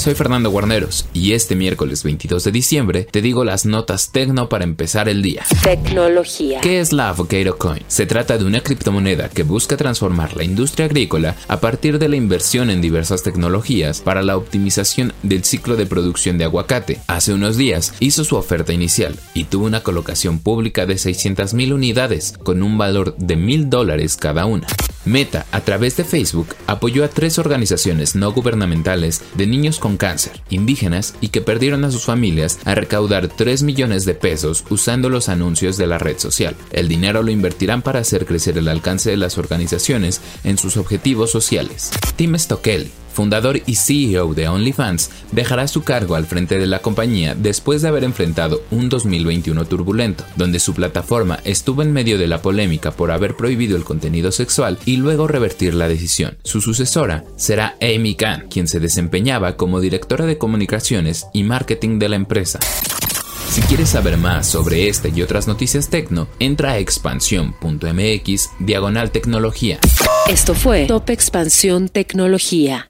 Soy Fernando Guarneros y este miércoles 22 de diciembre te digo las notas tecno para empezar el día. Tecnología. ¿Qué es la Avocado Coin? Se trata de una criptomoneda que busca transformar la industria agrícola a partir de la inversión en diversas tecnologías para la optimización del ciclo de producción de aguacate. Hace unos días hizo su oferta inicial y tuvo una colocación pública de 600.000 unidades con un valor de mil dólares cada una. Meta, a través de Facebook, apoyó a tres organizaciones no gubernamentales de niños con cáncer, indígenas y que perdieron a sus familias a recaudar 3 millones de pesos usando los anuncios de la red social. El dinero lo invertirán para hacer crecer el alcance de las organizaciones en sus objetivos sociales. Tim Stockelly, fundador y CEO de OnlyFans, dejará su cargo al frente de la compañía después de haber enfrentado un 2021 turbulento, donde su plataforma estuvo en medio de la polémica por haber prohibido el contenido sexual y luego revertir la decisión. Su sucesora será Amy Khan, quien se desempeñaba como directora de comunicaciones y marketing de la empresa. Si quieres saber más sobre esta y otras noticias tecno, entra a expansión.mx diagonal tecnología. Esto fue Top Expansión Tecnología.